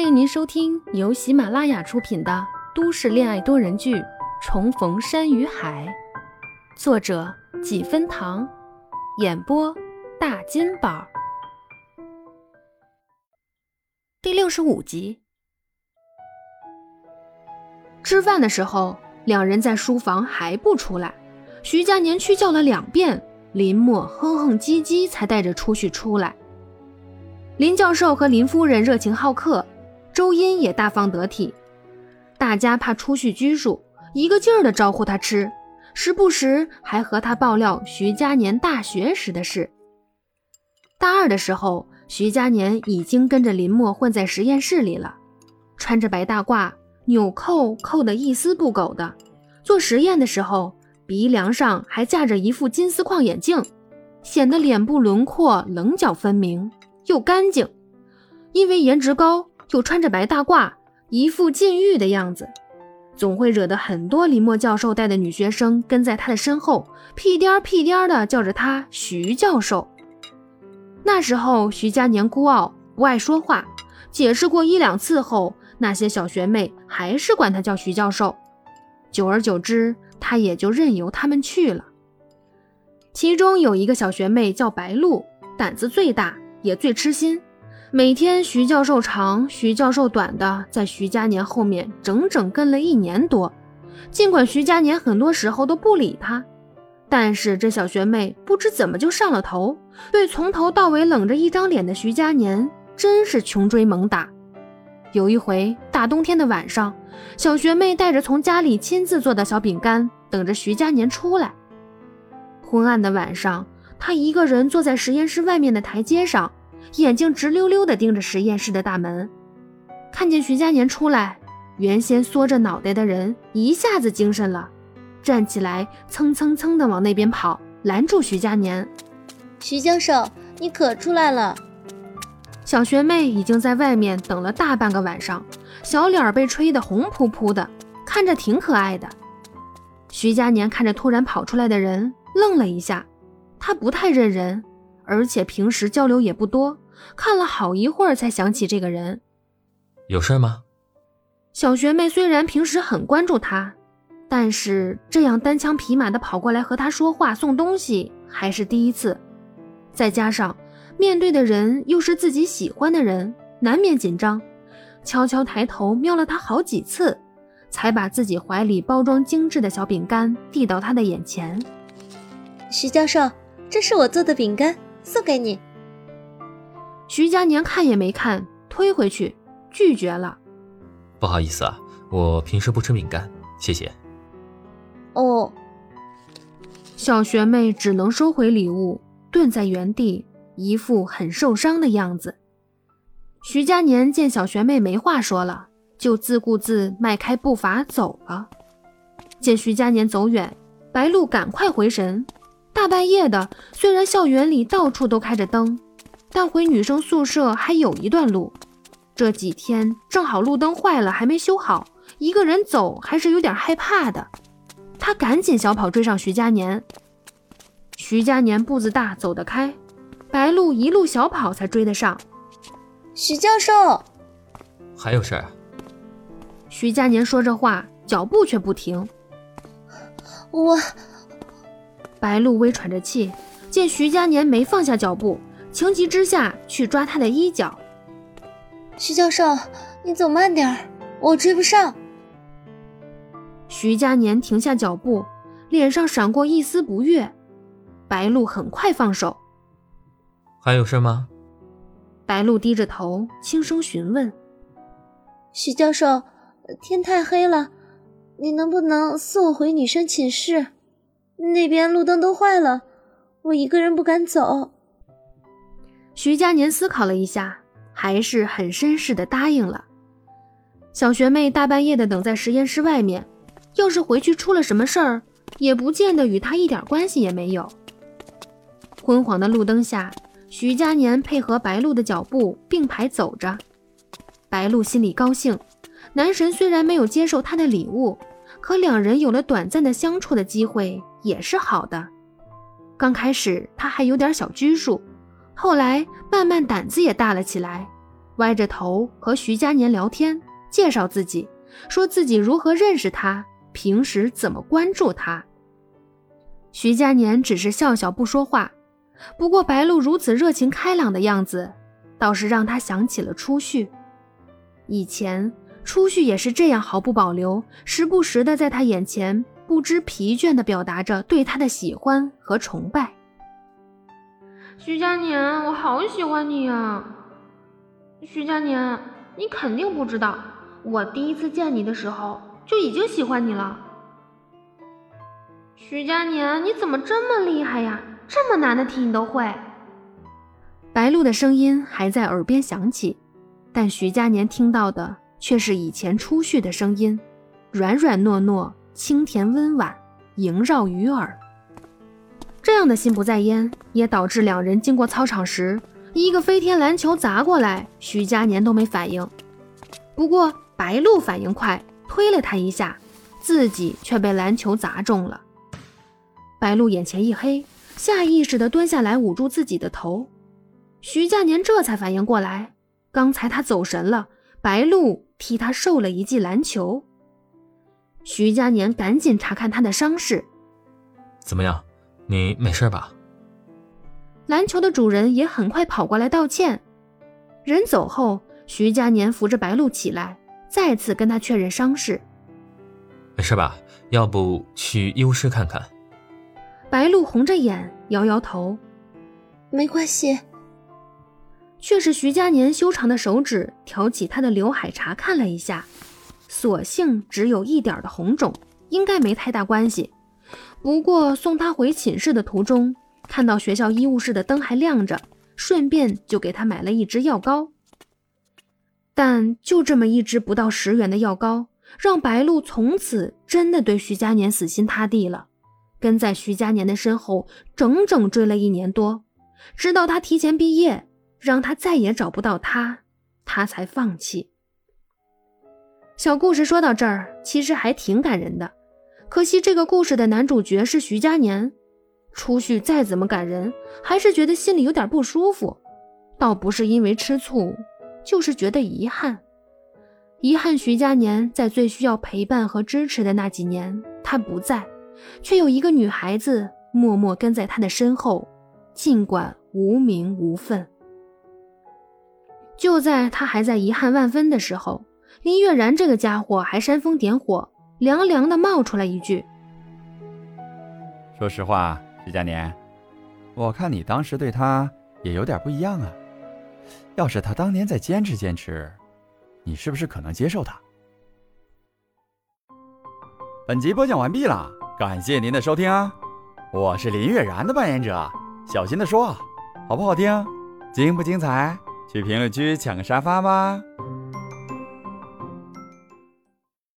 欢迎您收听由喜马拉雅出品的都市恋爱多人剧《重逢山与海》，作者几分糖，演播大金宝。第六十五集。吃饭的时候，两人在书房还不出来，徐佳年去叫了两遍，林默哼哼唧唧才带着出去出来。林教授和林夫人热情好客，周音也大方得体。大家怕出去拘束，一个劲儿地招呼他吃，时不时还和他爆料徐佳年大学时的事。大二的时候，徐佳年已经跟着林默混在实验室里了，穿着白大褂，纽扣扣得一丝不苟的。做实验的时候，鼻梁上还架着一副金丝框眼镜，显得脸部轮廓棱角分明。又干净，因为颜值高，又穿着白大褂，一副禁欲的样子，总会惹得很多林默教授带的女学生跟在他的身后，屁颠儿屁颠儿的叫着他徐教授。那时候徐佳年孤傲，不爱说话，解释过一两次后，那些小学妹还是管他叫徐教授。久而久之，他也就任由他们去了。其中有一个小学妹叫白露，胆子最大。也最痴心，每天徐教授长，徐教授短的，在徐佳年后面整整跟了一年多。尽管徐佳年很多时候都不理他，但是这小学妹不知怎么就上了头，对从头到尾冷着一张脸的徐佳年真是穷追猛打。有一回大冬天的晚上，小学妹带着从家里亲自做的小饼干，等着徐佳年出来。昏暗的晚上。他一个人坐在实验室外面的台阶上，眼睛直溜溜地盯着实验室的大门。看见徐佳年出来，原先缩着脑袋的人一下子精神了，站起来蹭蹭蹭地往那边跑，拦住徐佳年：“徐教授，你可出来了！”小学妹已经在外面等了大半个晚上，小脸被吹得红扑扑的，看着挺可爱的。徐佳年看着突然跑出来的人，愣了一下。他不太认人，而且平时交流也不多，看了好一会儿才想起这个人。有事吗？小学妹虽然平时很关注他，但是这样单枪匹马的跑过来和他说话、送东西还是第一次。再加上面对的人又是自己喜欢的人，难免紧张。悄悄抬头瞄了他好几次，才把自己怀里包装精致的小饼干递到他的眼前。徐教授。这是我做的饼干，送给你。徐佳年看也没看，推回去，拒绝了。不好意思啊，我平时不吃饼干，谢谢。哦。小学妹只能收回礼物，顿在原地，一副很受伤的样子。徐佳年见小学妹没话说了，就自顾自迈开步伐走了。见徐佳年走远，白露赶快回神。大半夜的，虽然校园里到处都开着灯，但回女生宿舍还有一段路。这几天正好路灯坏了，还没修好，一个人走还是有点害怕的。他赶紧小跑追上徐佳年。徐佳年步子大，走得开，白露一路小跑才追得上。徐教授，还有事儿？徐佳年说着话，脚步却不停。我。白露微喘着气，见徐佳年没放下脚步，情急之下去抓他的衣角。徐教授，你走慢点儿，我追不上。徐佳年停下脚步，脸上闪过一丝不悦。白露很快放手。还有事吗？白露低着头，轻声询问。徐教授，天太黑了，你能不能送我回女生寝室？那边路灯都坏了，我一个人不敢走。徐佳年思考了一下，还是很绅士的答应了。小学妹大半夜的等在实验室外面，要是回去出了什么事儿，也不见得与她一点关系也没有。昏黄的路灯下，徐佳年配合白露的脚步并排走着。白露心里高兴，男神虽然没有接受她的礼物，可两人有了短暂的相处的机会。也是好的。刚开始他还有点小拘束，后来慢慢胆子也大了起来，歪着头和徐佳年聊天，介绍自己，说自己如何认识他，平时怎么关注他。徐佳年只是笑笑不说话，不过白露如此热情开朗的样子，倒是让他想起了初旭。以前初旭也是这样毫不保留，时不时的在他眼前不知疲倦地表达着对他的喜欢和崇拜。徐佳年，我好喜欢你啊！徐佳年，你肯定不知道，我第一次见你的时候就已经喜欢你了。徐佳年，你怎么这么厉害呀？这么难的题你都会。白露的声音还在耳边响起，但徐佳年听到的却是以前初旭的声音，软软糯糯，清甜温婉，萦绕于耳。这样的心不在焉，也导致两人经过操场时，一个飞天篮球砸过来，徐佳年都没反应。不过白露反应快，推了他一下，自己却被篮球砸中了。白露眼前一黑，下意识地蹲下来捂住自己的头。徐佳年这才反应过来，刚才他走神了，白露替他受了一记篮球。徐佳年赶紧查看他的伤势，怎么样？你没事吧？篮球的主人也很快跑过来道歉。人走后，徐佳年扶着白露起来，再次跟他确认伤势。没事吧？要不去医务室看看？白露红着眼摇摇头，没关系。却是徐佳年修长的手指挑起他的刘海查看了一下，所幸只有一点的红肿，应该没太大关系。不过送他回寝室的途中，看到学校医务室的灯还亮着，顺便就给他买了一支药膏。但就这么一支不到十元的药膏，让白露从此真的对徐佳年死心塌地了。跟在徐佳年的身后，整整追了一年多，直到他提前毕业，让他再也找不到他，他才放弃。小故事说到这儿，其实还挺感人的。可惜这个故事的男主角是徐佳年，初旭再怎么感人，还是觉得心里有点不舒服，倒不是因为吃醋，就是觉得遗憾。遗憾徐佳年在最需要陪伴和支持的那几年，他不在。却有一个女孩子默默跟在他的身后，尽管无名无分。就在他还在遗憾万分的时候，林月然这个家伙还煽风点火，凉凉的冒出来一句：“说实话，徐佳年，我看你当时对他也有点不一样啊。要是他当年再坚持坚持，你是不是可能接受他？”本集播讲完毕了。感谢您的收听，我是林月然的扮演者，小心的说，好不好听？精不精彩？去评论区抢个沙发吧。